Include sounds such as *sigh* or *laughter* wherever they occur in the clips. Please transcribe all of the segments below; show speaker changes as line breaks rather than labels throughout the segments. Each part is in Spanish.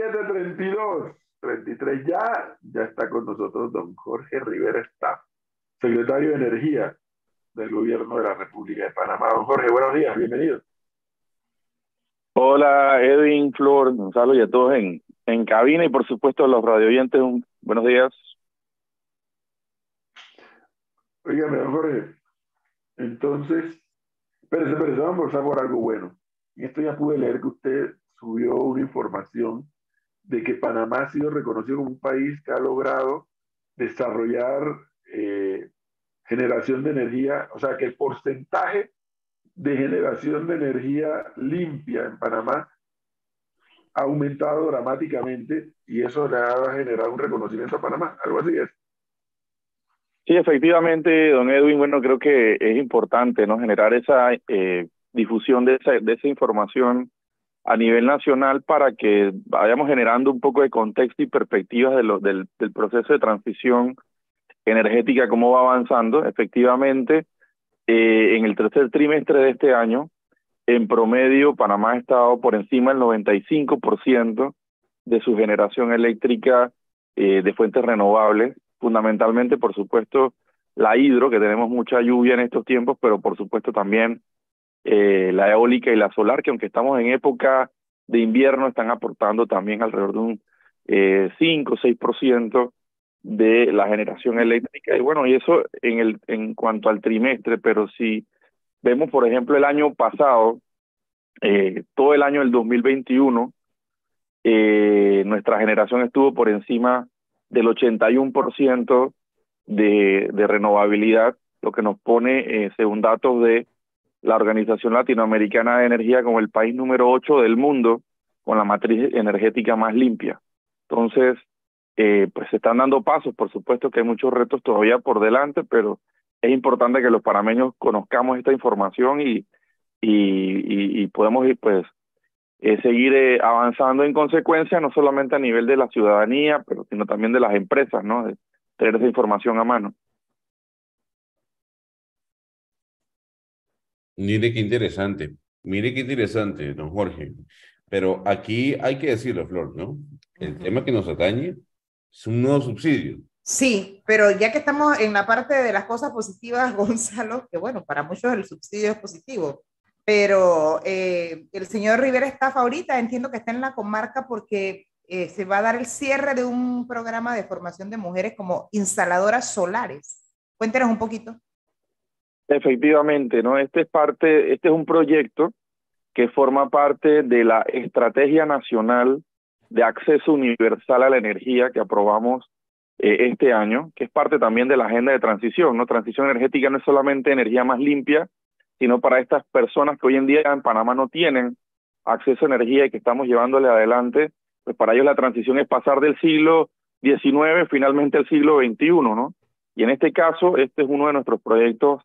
732, 33 ya, ya está con nosotros don Jorge Rivera Staff, secretario de Energía del Gobierno de la República de Panamá. Don Jorge, buenos días, bienvenido.
Hola Edwin, Flor, saludo y a todos en, en cabina y por supuesto a los radioyentes, buenos días.
Oígame, don Jorge, entonces, espérese, espérese, vamos a por algo bueno. Y esto ya pude leer que usted subió una información de que Panamá ha sido reconocido como un país que ha logrado desarrollar eh, generación de energía, o sea, que el porcentaje de generación de energía limpia en Panamá ha aumentado dramáticamente y eso le ha generado un reconocimiento a Panamá, algo así es.
Sí, efectivamente, don Edwin, bueno, creo que es importante no generar esa eh, difusión de de esa información a nivel nacional para que vayamos generando un poco de contexto y perspectivas de del proceso de transición energética, cómo va avanzando. Efectivamente, eh, en el tercer trimestre de este año, en promedio, Panamá ha estado por encima del 95% de su generación eléctrica eh, de fuentes renovables, fundamentalmente, por supuesto, la hidro, que tenemos mucha lluvia en estos tiempos, pero por supuesto también eh, la eólica y la solar, que aunque estamos en época de invierno, están aportando también alrededor de un eh, 5 o 6% de la generación eléctrica. Y bueno, y eso en, el, en cuanto al trimestre, pero si vemos, por ejemplo, el año pasado, eh, todo el año del 2021, eh, nuestra generación estuvo por encima del 81% de, de renovabilidad, lo que nos pone, eh, según datos de la Organización Latinoamericana de Energía como el país número 8 del mundo con la matriz energética más limpia. Entonces, eh, pues se están dando pasos, por supuesto que hay muchos retos todavía por delante, pero es importante que los parameños conozcamos esta información y, y, y, podemos pues eh, seguir eh, avanzando en consecuencia, no solamente a nivel de la ciudadanía, pero sino también de las empresas, ¿no? De tener esa información a mano.
Mire qué interesante, mire qué interesante, don Jorge. Pero aquí hay que decirlo, Flor, ¿no? El tema que nos atañe es un nuevo subsidio.
Sí, pero ya que estamos en la parte de las cosas positivas, *laughs* Gonzalo, que bueno, para muchos el subsidio es positivo, pero eh, el señor Rivera está ahorita, entiendo que está en la comarca porque eh, se va a dar el cierre de un programa de formación de mujeres como instaladoras solares. Cuéntenos un poquito.
Efectivamente, ¿no? Este es parte, este es un proyecto que forma parte de la Estrategia Nacional de Acceso Universal a la Energía que aprobamos eh, este año, que es parte también de la agenda de transición, ¿no? Transición energética no es solamente energía más limpia, sino para estas personas que hoy en día en Panamá no tienen acceso a energía y que estamos llevándole adelante, pues para ellos la transición es pasar del siglo XIX finalmente al siglo XXI, ¿no? Y en este caso, este es uno de nuestros proyectos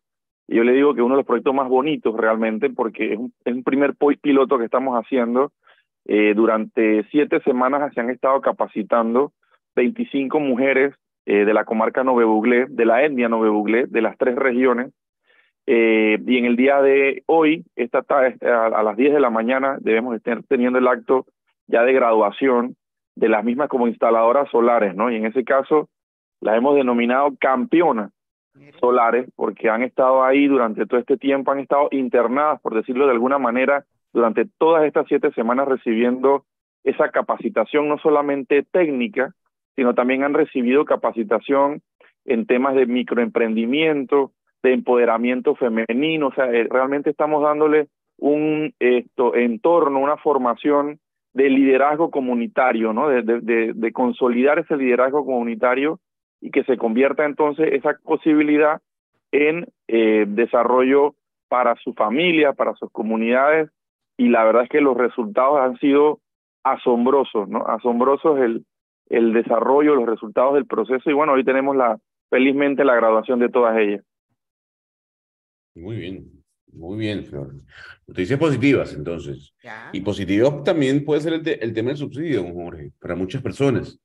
yo le digo que uno de los proyectos más bonitos realmente, porque es un, es un primer piloto que estamos haciendo. Eh, durante siete semanas se han estado capacitando 25 mujeres eh, de la comarca Nove Buglé, de la etnia Nove Buglé, de las tres regiones. Eh, y en el día de hoy, esta a, a las 10 de la mañana, debemos estar teniendo el acto ya de graduación de las mismas como instaladoras solares, ¿no? Y en ese caso, las hemos denominado campeonas solares, porque han estado ahí durante todo este tiempo, han estado internadas, por decirlo de alguna manera, durante todas estas siete semanas recibiendo esa capacitación no solamente técnica, sino también han recibido capacitación en temas de microemprendimiento, de empoderamiento femenino, o sea, eh, realmente estamos dándole un esto, entorno, una formación de liderazgo comunitario, ¿no? De, consolidar ese liderazgo comunitario y que se convierta entonces esa posibilidad en eh, desarrollo para su familia, para sus comunidades, y la verdad es que los resultados han sido asombrosos, ¿no? Asombrosos el, el desarrollo, los resultados del proceso, y bueno, hoy tenemos la, felizmente la graduación de todas ellas.
Muy bien, muy bien, Flor. Noticias positivas, entonces. ¿Ya? Y positivo también puede ser el, el tema del subsidio, Jorge, para muchas personas.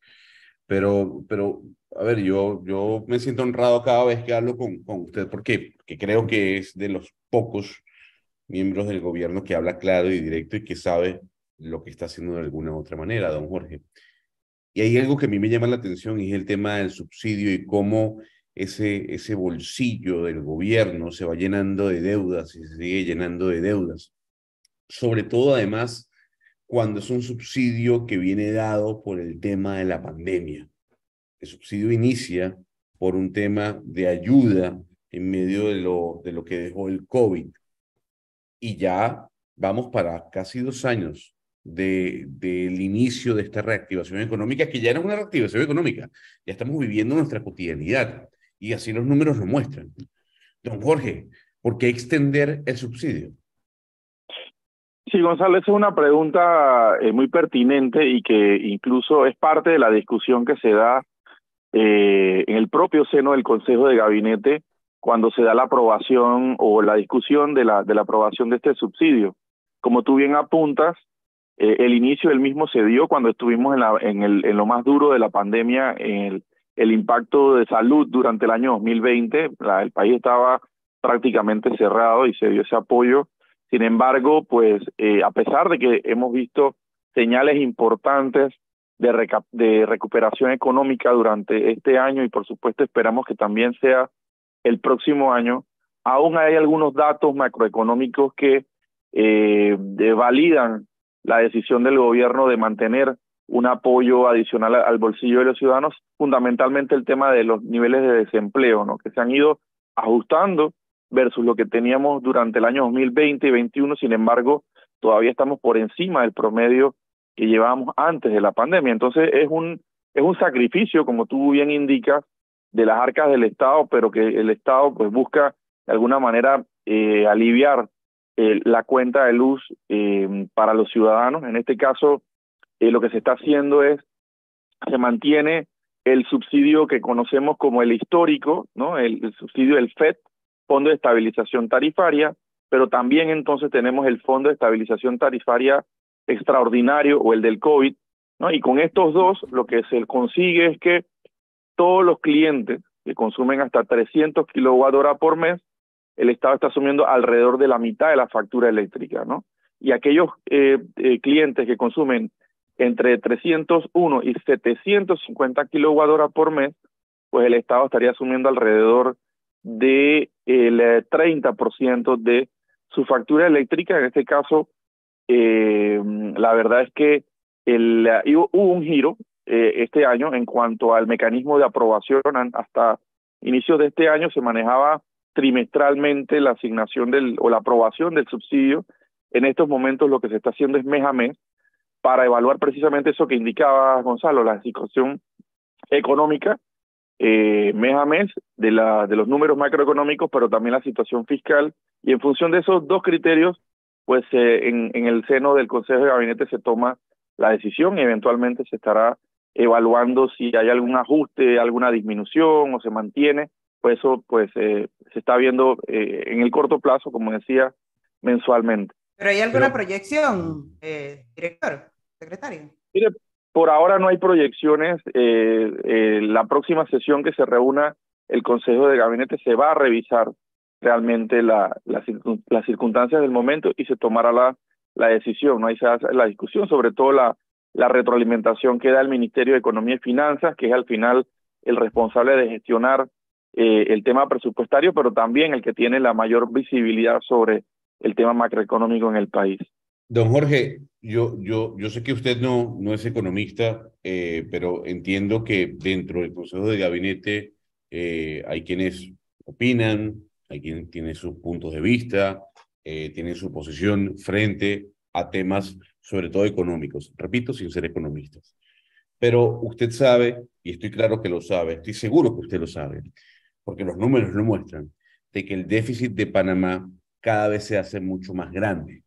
Pero, pero a ver, yo, yo me siento honrado cada vez que hablo con, con usted, porque, porque creo que es de los pocos miembros del gobierno que habla claro y directo y que sabe lo que está haciendo de alguna u otra manera, don Jorge. Y hay algo que a mí me llama la atención y es el tema del subsidio y cómo ese, ese bolsillo del gobierno se va llenando de deudas y se sigue llenando de deudas. Sobre todo, además, cuando es un subsidio que viene dado por el tema de la pandemia. El subsidio inicia por un tema de ayuda en medio de lo, de lo que dejó el COVID. Y ya vamos para casi dos años del de, inicio de esta reactivación económica, que ya es una reactivación económica, ya estamos viviendo nuestra cotidianidad y así los números lo muestran. Don Jorge, ¿por qué extender el subsidio?
Sí, Gonzalo, esa es una pregunta eh, muy pertinente y que incluso es parte de la discusión que se da eh, en el propio seno del Consejo de Gabinete cuando se da la aprobación o la discusión de la, de la aprobación de este subsidio. Como tú bien apuntas, eh, el inicio del mismo se dio cuando estuvimos en, la, en, el, en lo más duro de la pandemia, el, el impacto de salud durante el año 2020. el país estaba prácticamente cerrado y se dio ese apoyo. Sin embargo, pues eh, a pesar de que hemos visto señales importantes de, recuperación económica durante este año y por supuesto esperamos que también sea el próximo año, aún hay algunos datos macroeconómicos que eh, validan la decisión del gobierno de mantener un apoyo adicional al bolsillo de los ciudadanos, fundamentalmente el tema de los niveles de desempleo, ¿no? que se han ido ajustando versus lo que teníamos durante el año 2020 y 2021, sin embargo, todavía estamos por encima del promedio que llevábamos antes de la pandemia. Entonces es un es un sacrificio, como tú bien indicas, de las arcas del Estado, pero que el Estado pues busca de alguna manera eh, aliviar eh, la cuenta de luz eh, para los ciudadanos. En este caso, lo que se está haciendo es, se mantiene el subsidio que conocemos como el histórico, ¿no? El, subsidio del FED, Fondo de Estabilización Tarifaria, pero también entonces tenemos el Fondo de Estabilización Tarifaria Extraordinario o el del COVID, ¿no? Y con estos dos lo que se consigue es que todos los clientes que consumen hasta 300 kilowatt por mes, el Estado está asumiendo alrededor de la mitad de la factura eléctrica, ¿no? Y aquellos eh, eh, clientes que consumen entre 301 y 750 kilowatt por mes, pues el Estado estaría asumiendo alrededor de el 30% de su factura eléctrica. En este caso, eh, la verdad es que el, hubo un giro eh, este año en cuanto al mecanismo de aprobación. Hasta inicios de este año se manejaba trimestralmente la asignación del o la aprobación del subsidio. En estos momentos lo que se está haciendo es mes a mes para evaluar precisamente eso que indicaba Gonzalo, la situación económica eh, mes a mes de, la, de los números macroeconómicos, pero también la situación fiscal. Y en función de esos dos criterios, pues eh, en, en el seno del Consejo de Gabinete se toma la decisión y eventualmente se estará evaluando si hay algún ajuste, alguna disminución o se mantiene, pues eso pues eh, se está viendo eh, en el corto plazo, como decía, mensualmente.
¿Pero hay alguna proyección, eh, director, secretario?
Mire, por ahora no hay proyecciones. la próxima sesión que se reúna el Consejo de Gabinete se va a revisar realmente la, la, las circunstancias del momento y se tomará la, decisión, ¿no? Hace la discusión, sobre todo la, la retroalimentación que da el Ministerio de Economía y Finanzas, que es al final el responsable de gestionar eh, el tema presupuestario, pero también el que tiene la mayor visibilidad sobre el tema macroeconómico en el país.
Don Jorge, yo, yo, yo sé que usted no, no es economista, eh, pero entiendo que dentro del Consejo de Gabinete eh, hay quienes opinan, hay quienes tienen sus puntos de vista, tienen su posición frente a temas sobre todo económicos, repito, sin ser economistas. Pero usted sabe, y estoy claro que lo sabe, estoy seguro que usted lo sabe, porque los números lo muestran, de que el déficit de Panamá cada vez se hace mucho más grande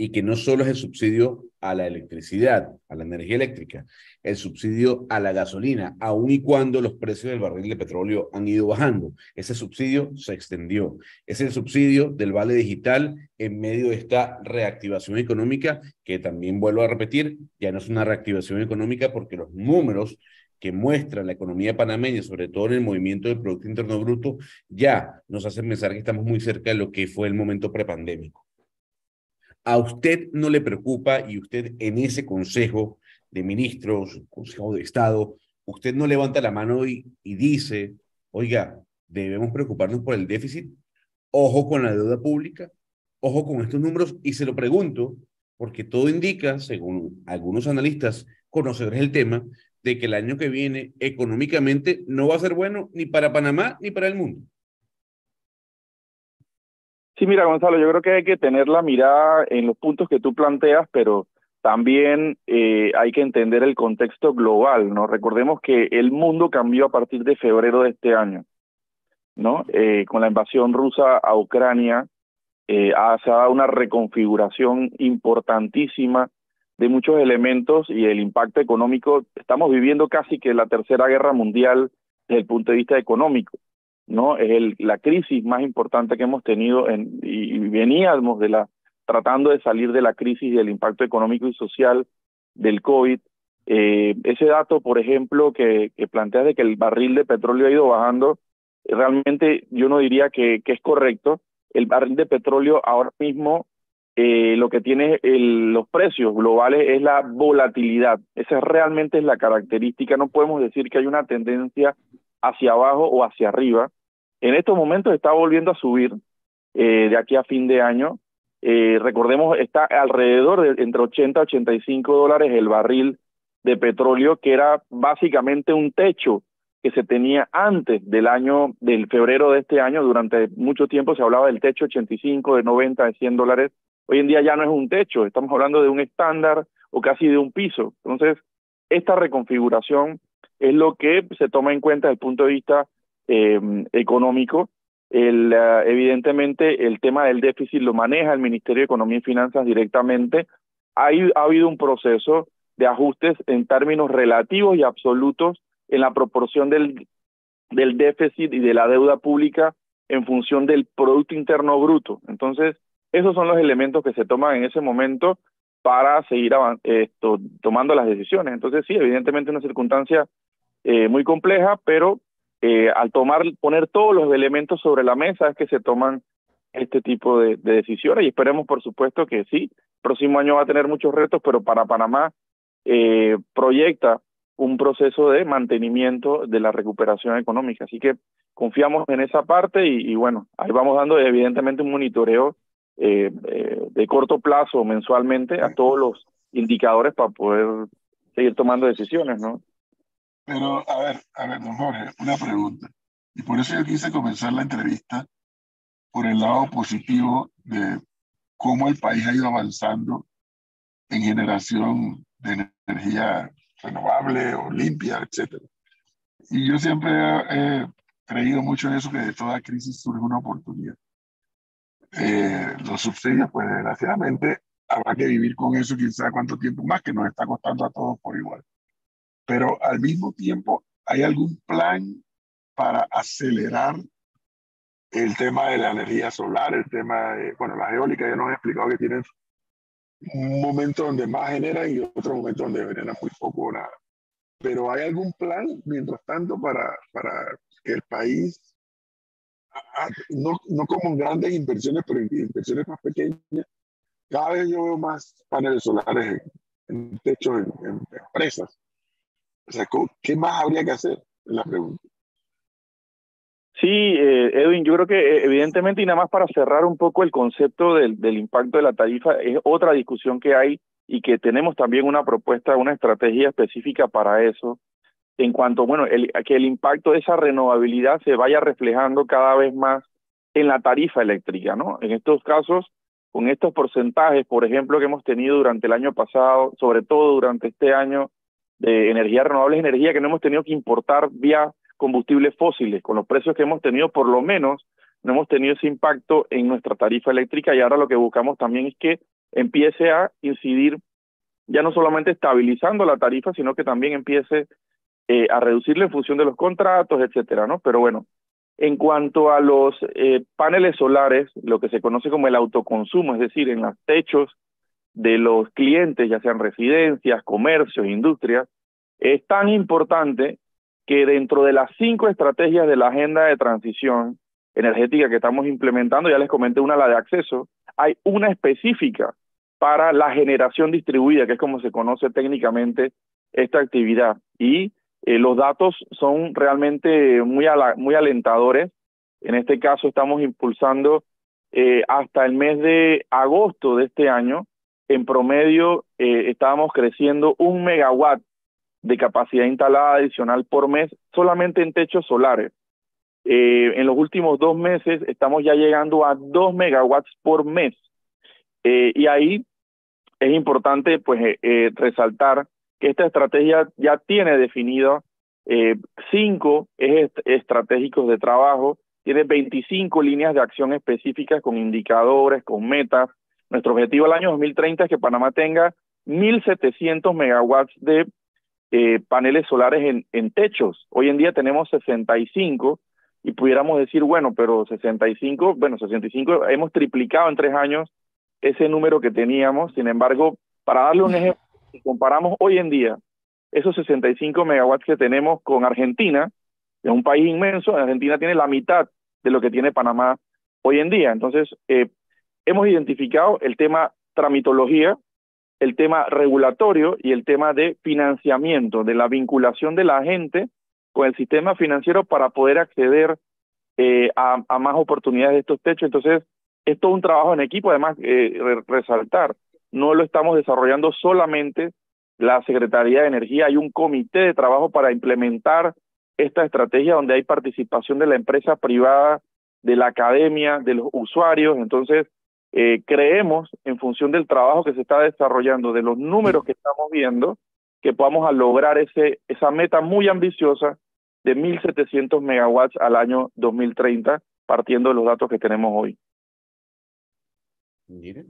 y que no solo es el subsidio a la electricidad, a la energía eléctrica, el subsidio a la gasolina, aun y cuando los precios del barril de petróleo han ido bajando. Ese subsidio se extendió. Es el subsidio del vale digital en medio de esta reactivación económica, que también vuelvo a repetir, ya no es una reactivación económica porque los números que muestra la economía panameña, sobre todo en el movimiento del Producto Interno Bruto, ya nos hacen pensar que estamos muy cerca de lo que fue el momento prepandémico. ¿A usted no le preocupa y usted en ese consejo de ministros, consejo de Estado, usted no levanta la mano y, y dice, oiga, debemos preocuparnos por el déficit, ojo con la deuda pública, ojo con estos números y se lo pregunto porque todo indica, según algunos analistas conocedores del tema, de que el año que viene económicamente no va a ser bueno ni para Panamá ni para el mundo.
Sí, mira, Gonzalo, yo creo que hay que tener la mirada en los puntos que tú planteas, pero también eh, hay que entender el contexto global, ¿no? Recordemos que el mundo cambió a partir de febrero de este año, ¿no? Eh, con la invasión rusa a Ucrania, eh, ha, se una reconfiguración importantísima de muchos elementos y el impacto económico. Estamos viviendo casi que la tercera guerra mundial desde el punto de vista económico. ¿No? Es el, la crisis más importante que hemos tenido en, y, veníamos de la, tratando de salir de la crisis del impacto económico y social del COVID. Eh, ese dato, por ejemplo, que, que plantea de que el barril de petróleo ha ido bajando, realmente yo no diría que, que es correcto. El barril de petróleo ahora mismo eh, lo que tiene el, los precios globales es la volatilidad. Esa realmente es la característica. No podemos decir que hay una tendencia hacia abajo o hacia arriba. En estos momentos está volviendo a subir eh, de aquí a fin de año. Eh, recordemos, está alrededor de entre 80 y 85 dólares el barril de petróleo, que era básicamente un techo que se tenía antes del año, del febrero de este año. Durante mucho tiempo se hablaba del techo 85, de 90, de 100 dólares. Hoy en día ya no es un techo, estamos hablando de un estándar o casi de un piso. Entonces, esta reconfiguración es lo que se toma en cuenta desde el punto de vista eh, económico. Uh, evidentemente, el tema del déficit lo maneja el Ministerio de Economía y Finanzas directamente. Hay, ha habido un proceso de ajustes en términos relativos y absolutos en la proporción del, del déficit y de la deuda pública en función del Producto Interno Bruto. Entonces, esos son los elementos que se toman en ese momento para seguir esto, tomando las decisiones. Entonces, sí, evidentemente una circunstancia eh, muy compleja, pero eh, al tomar, poner todos los elementos sobre la mesa es que se toman este tipo de, decisiones y esperemos por supuesto que sí, el próximo año va a tener muchos retos, pero para Panamá eh, proyecta un proceso de mantenimiento de la recuperación económica. Así que confiamos en esa parte y, bueno, ahí vamos dando evidentemente un monitoreo eh, de corto plazo mensualmente a todos los indicadores para poder seguir tomando decisiones, ¿no?
Pero, a ver, a ver, don Jorge, una pregunta. Y por eso yo quise comenzar la entrevista por el lado positivo de cómo el país ha ido avanzando en generación de energía renovable o limpia, etc. Y yo siempre he, creído mucho en eso, que de toda crisis surge una oportunidad. Eh, los subsidios, pues desgraciadamente, habrá que vivir con eso sabe cuánto tiempo más, que nos está costando a todos por igual pero al mismo tiempo, ¿hay algún plan para acelerar el tema de la energía solar, el tema de, bueno, las eólicas ya nos han explicado que tienen un momento donde más generan y otro momento donde generan muy poco o nada. Pero ¿hay algún plan, mientras tanto, para, para que el país, no, no como grandes inversiones, pero inversiones más pequeñas, cada vez yo veo más paneles solares en, techos, en empresas, o sea, ¿qué más habría que hacer? Es la pregunta.
Sí, eh, Edwin, yo creo que eh, evidentemente y nada más para cerrar un poco el concepto del, del impacto de la tarifa, es otra discusión que hay y que tenemos también una propuesta, una estrategia específica para eso, en cuanto, bueno, el, que el impacto de esa renovabilidad se vaya reflejando cada vez más en la tarifa eléctrica, ¿no? En estos casos, con estos porcentajes, por ejemplo, que hemos tenido durante el año pasado, sobre todo durante este año, de energía renovable es energía que no hemos tenido que importar vía combustibles fósiles. Con los precios que hemos tenido, por lo menos, no hemos tenido ese impacto en nuestra tarifa eléctrica y ahora lo que buscamos también es que empiece a incidir ya no solamente estabilizando la tarifa, sino que también empiece eh, a reducirla en función de los contratos, etcétera, ¿no? Pero bueno, en cuanto a los eh, paneles solares, lo que se conoce como el autoconsumo, es decir, en los techos de los clientes, ya sean residencias, comercios, industrias, es tan importante que dentro de las cinco estrategias de la agenda de transición energética que estamos implementando, ya les comenté una, la de acceso, hay una específica para la generación distribuida, que es como se conoce técnicamente esta actividad. Y eh, los datos son realmente muy, muy alentadores. En este caso estamos impulsando eh, hasta el mes de agosto de este año, en promedio eh, estábamos creciendo un megawatt de capacidad instalada adicional por mes solamente en techos solares. Eh, en los últimos dos meses estamos ya llegando a dos megawatts por mes. Eh, y ahí es importante pues resaltar que esta estrategia ya tiene definido cinco ejes estratégicos de trabajo, tiene 25 líneas de acción específicas con indicadores, con metas. Nuestro objetivo al año 2030 es que Panamá tenga 1.700 megawatts de eh, paneles solares en, techos. Hoy en día tenemos 65 y pudiéramos decir, bueno, pero 65, bueno, 65, hemos triplicado en tres años ese número que teníamos. Sin embargo, para darle un ejemplo, si comparamos hoy en día esos 65 megawatts que tenemos con Argentina, es un país inmenso, Argentina tiene la mitad de lo que tiene Panamá hoy en día. Entonces, eh, hemos identificado el tema tramitología, el tema regulatorio y el tema de financiamiento, de la vinculación de la gente con el sistema financiero para poder acceder eh, a, más oportunidades de estos techos. Entonces, es todo un trabajo en equipo, además, eh, resaltar, no lo estamos desarrollando solamente la Secretaría de Energía, hay un comité de trabajo para implementar esta estrategia donde hay participación de la empresa privada, de la academia, de los usuarios. Entonces, eh, creemos, en función del trabajo que se está desarrollando, de los números que estamos viendo, que podamos lograr ese, esa meta muy ambiciosa de 1.700 megawatts al año 2030, partiendo de los datos que tenemos hoy.
Mire,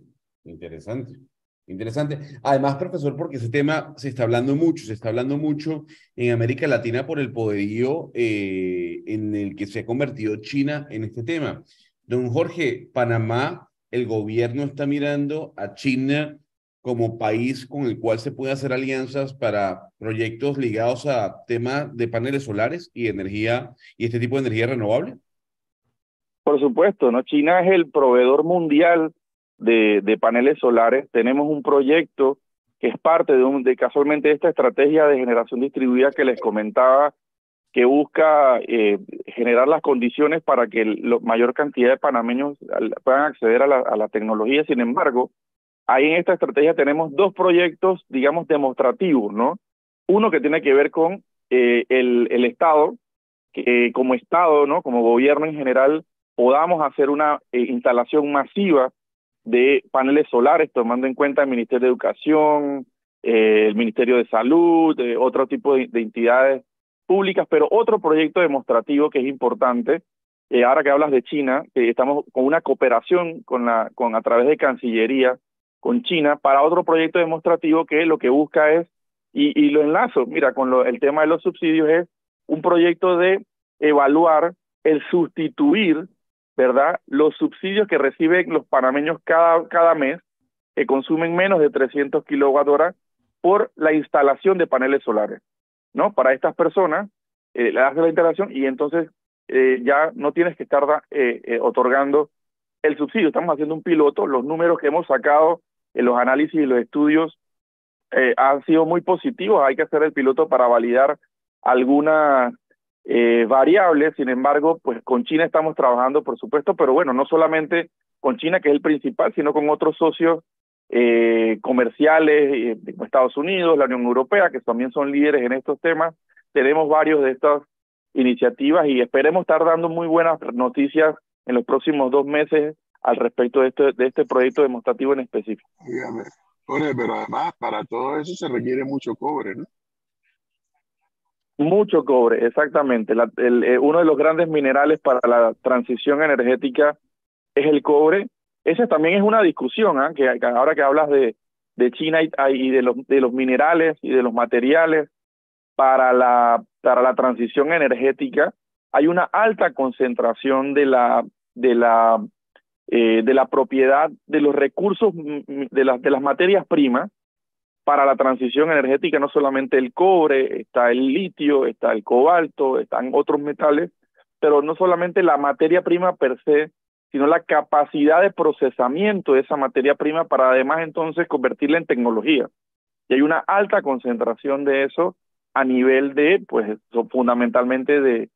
interesante. Interesante. Además, profesor, porque ese tema se está hablando mucho, se está hablando mucho en América Latina por el poderío eh, en el que se ha convertido China en este tema. Don Jorge, Panamá el gobierno está mirando a China como país con el cual se puede hacer alianzas para proyectos ligados a temas de paneles solares y energía y este tipo de energía renovable?
Por supuesto, ¿no? China es el proveedor mundial de, paneles solares. Tenemos un proyecto que es parte de, un, de casualmente esta estrategia de generación distribuida que les comentaba que busca eh, generar las condiciones para que la mayor cantidad de panameños puedan acceder a la, tecnología. Sin embargo, ahí en esta estrategia tenemos dos proyectos, digamos, demostrativos, ¿no? Uno que tiene que ver con eh, el, Estado, que como Estado, ¿no? Como gobierno en general, podamos hacer una eh, instalación masiva de paneles solares, tomando en cuenta el Ministerio de Educación, el Ministerio de Salud, otro tipo de entidades públicas, pero otro proyecto demostrativo que es importante, eh, ahora que hablas de China, que estamos con una cooperación con la, con, a través de Cancillería con China para otro proyecto demostrativo que lo que busca es, y, y lo enlazo, mira, con lo, el tema de los subsidios es un proyecto de evaluar el sustituir, ¿verdad? Los subsidios que reciben los panameños cada, cada mes, que consumen menos de 300 kilowatt hora, por la instalación de paneles solares. ¿No? Para estas personas, eh, le das la instalación y entonces eh, ya no tienes que estar eh, eh, otorgando el subsidio. Estamos haciendo un piloto, los números que hemos sacado en los análisis y los estudios eh, han sido muy positivos. Hay que hacer el piloto para validar algunas variables. Sin embargo, pues con China estamos trabajando, por supuesto, pero bueno, no solamente con China, que es el principal, sino con otros socios eh, comerciales eh, como Estados Unidos, la Unión Europea, que también son líderes en estos temas. Tenemos varios de estas iniciativas y esperemos estar dando muy buenas noticias en los próximos dos meses al respecto de este, de este proyecto demostrativo en específico.
Jorge, pero además para todo eso se requiere mucho cobre, ¿no?
Mucho cobre, exactamente. La, el, eh, uno de los grandes minerales para la transición energética es el cobre esa también es una discusión, ¿eh? que, ahora que hablas de, China y, y, de, los, minerales y de los materiales para la, para la transición energética, hay una alta concentración de la, de la, eh, de la propiedad de los recursos de las, de las materias primas para la transición energética, no solamente el cobre, está el litio, está el cobalto, están otros metales, pero no solamente la materia prima per se sino la capacidad de procesamiento de esa materia prima para además entonces convertirla en tecnología. Y hay una alta concentración de eso a nivel de, pues, fundamentalmente de,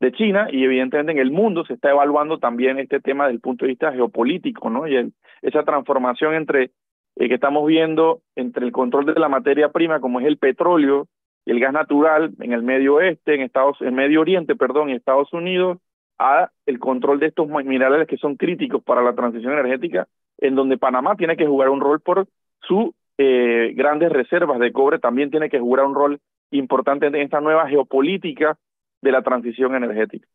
de China y evidentemente en el mundo se está evaluando también este tema desde el punto de vista geopolítico, ¿no? Y esa transformación entre eh, que estamos viendo entre el control de la materia prima como es el petróleo y el gas natural en el Medio Oeste, en Estados en Medio Oriente, perdón, en Estados Unidos, a el control de estos minerales que son críticos para la transición energética, en donde Panamá tiene que jugar un rol por sus eh, grandes reservas de cobre, también tiene que jugar un rol importante en esta nueva geopolítica de la transición energética.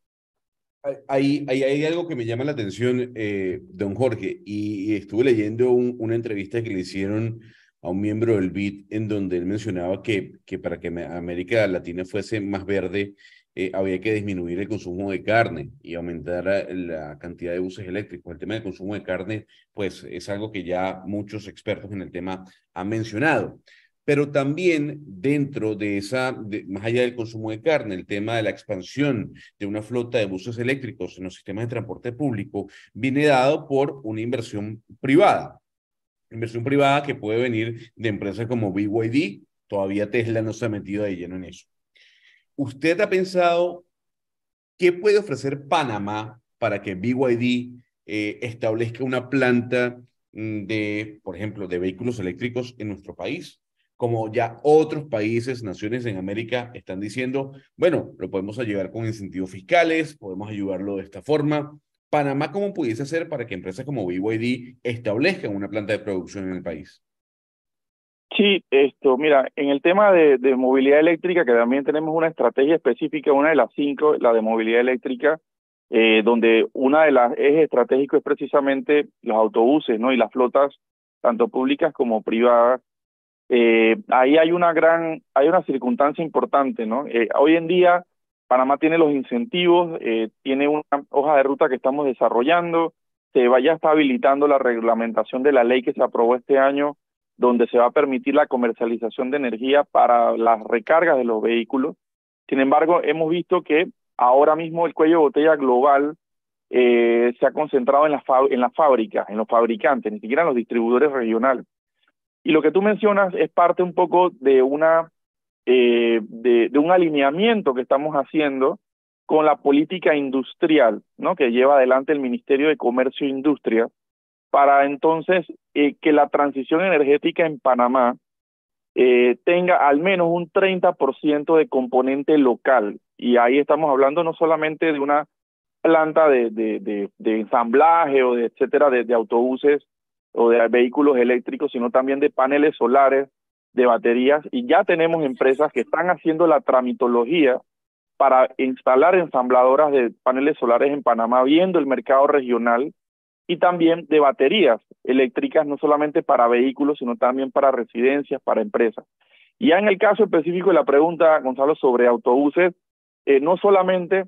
Hay, hay, hay algo que me llama la atención, eh, don Jorge, y, estuve leyendo una entrevista que le hicieron a un miembro del BID en donde él mencionaba que, que para que América Latina fuese más verde, eh, había que disminuir el consumo de carne y aumentar la cantidad de buses eléctricos. El tema del consumo de carne, pues es algo que ya muchos expertos en el tema han mencionado pero también dentro de esa, más allá del consumo de carne, el tema de la expansión de una flota de buses eléctricos en los sistemas de transporte público viene dado por una inversión privada. Inversión privada que puede venir de empresas como BYD, todavía Tesla no se ha metido de lleno en eso. ¿Usted ha pensado qué puede ofrecer Panamá para que BYD eh, establezca una planta mm, de, por ejemplo, de vehículos eléctricos en nuestro país? como ya otros países, naciones en América están diciendo, bueno, lo podemos ayudar con incentivos fiscales, podemos ayudarlo de esta forma. Panamá, ¿cómo pudiese hacer para que empresas como BYD establezcan una planta de producción en el país?
Sí, esto, mira, en el tema de, movilidad eléctrica, que también tenemos una estrategia específica, una de las cinco, la de movilidad eléctrica, eh, donde una de las ejes estratégicos es precisamente los autobuses, ¿no? Y las flotas, tanto públicas como privadas, eh, ahí hay una gran, hay una circunstancia importante, ¿no? Eh, hoy en día Panamá tiene los incentivos, tiene una hoja de ruta que estamos desarrollando, se vaya habilitando la reglamentación de la ley que se aprobó este año, donde se va a permitir la comercialización de energía para las recargas de los vehículos. Sin embargo, hemos visto que ahora mismo el cuello de botella global se ha concentrado en las, las fábricas, en los fabricantes, ni siquiera en los distribuidores regionales. Y lo que tú mencionas es parte un poco de eh, de, un alineamiento que estamos haciendo con la política industrial, ¿no? Que lleva adelante el Ministerio de Comercio e Industria para entonces eh, que la transición energética en Panamá eh, tenga al menos un 30% de componente local. Y ahí estamos hablando no solamente de una planta de, de, de, ensamblaje o de etcétera de, de autobuses o de vehículos eléctricos, sino también de paneles solares, de baterías, y ya tenemos empresas que están haciendo la tramitología para instalar ensambladoras de paneles solares en Panamá, viendo el mercado regional y también de baterías eléctricas, no solamente para vehículos, sino también para residencias, para empresas. Y ya en el caso específico de la pregunta, Gonzalo, sobre autobuses, eh, no solamente,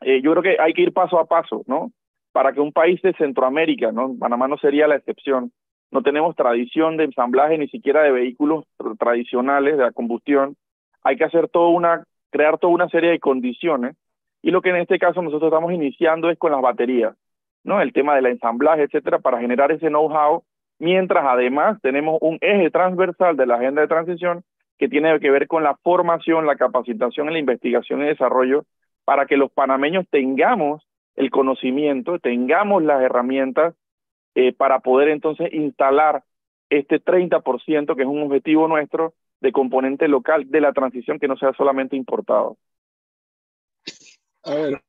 eh, yo creo que hay que ir paso a paso, ¿no? para que un país de Centroamérica, ¿no? Panamá no sería la excepción, no tenemos tradición de ensamblaje ni siquiera de vehículos tradicionales de la combustión, hay que hacer toda una, crear toda una serie de condiciones y lo que en este caso nosotros estamos iniciando es con las baterías, El tema del ensamblaje, etcétera, para generar ese know-how, mientras además tenemos un eje transversal de la agenda de transición que tiene que ver con la formación, la capacitación, la investigación y desarrollo para que los panameños tengamos el conocimiento, tengamos las herramientas eh, para poder entonces instalar este 30%, que es un objetivo nuestro, de componente local de la transición que no sea solamente importado.
A ver,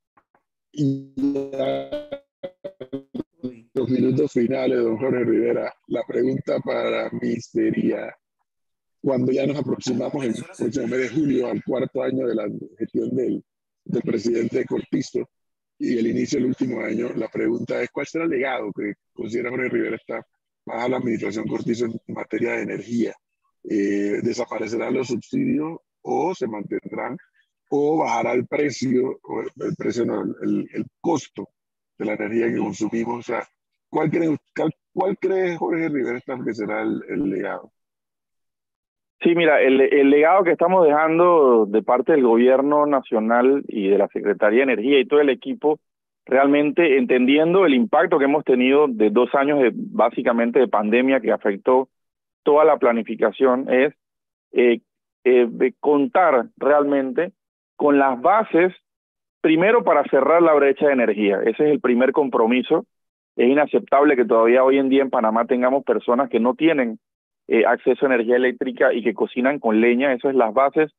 los minutos finales, don Jorge Rivera, la pregunta para mí sería, cuando ya nos aproximamos el próximo mes de julio al cuarto año de la gestión del, del presidente Cortizo, y el inicio del último año, la pregunta es, ¿cuál será el legado que considera Jorge Rivera está para la administración Cortizo en materia de energía? Eh, ¿Desaparecerán los subsidios o se mantendrán o bajará el precio, o el precio no, el, el, costo de la energía que consumimos? O sea, ¿cuál cree, cuál, cree Jorge Rivera que será el, el legado?
Sí, mira, el, el, legado que estamos dejando de parte del gobierno nacional y de la Secretaría de Energía y todo el equipo realmente entendiendo el impacto que hemos tenido de dos años de básicamente de pandemia que afectó toda la planificación, es eh, eh, contar realmente con las bases, primero para cerrar la brecha de energía. Ese es el primer compromiso. Es inaceptable que todavía hoy en día en Panamá tengamos personas que no tienen eh, acceso a energía eléctrica y que cocinan con leña. Eso es las bases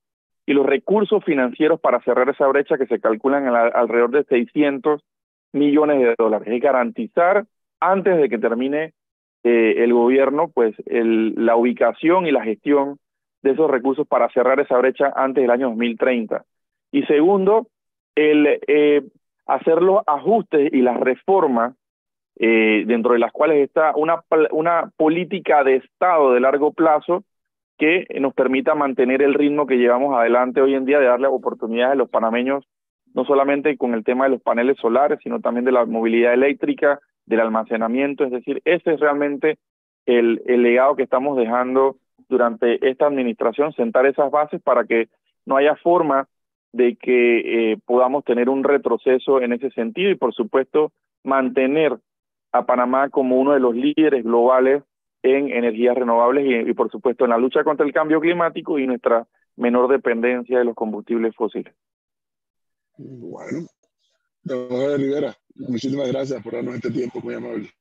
y los recursos financieros para cerrar esa brecha que se calculan alrededor de 600 millones de dólares. Es garantizar antes de que termine eh, el gobierno, pues el, la ubicación y la gestión de esos recursos para cerrar esa brecha antes del año 2030. Y segundo, el eh, hacer los ajustes y las reformas eh, dentro de las cuales está una, una política de Estado de largo plazo que nos permita mantener el ritmo que llevamos adelante hoy en día de darle oportunidades a los panameños no solamente con el tema de los paneles solares, sino también de la movilidad eléctrica, del almacenamiento, es decir, ese es realmente el, el legado que estamos dejando durante esta administración, sentar esas bases para que no haya forma de que eh, podamos tener un retroceso en ese sentido y, por supuesto, mantener a Panamá como uno de los líderes globales en energías renovables y, por supuesto, en la lucha contra el cambio climático y nuestra menor dependencia de los combustibles fósiles.
Bueno, don Rivera, muchísimas gracias por darnos este tiempo, muy amable.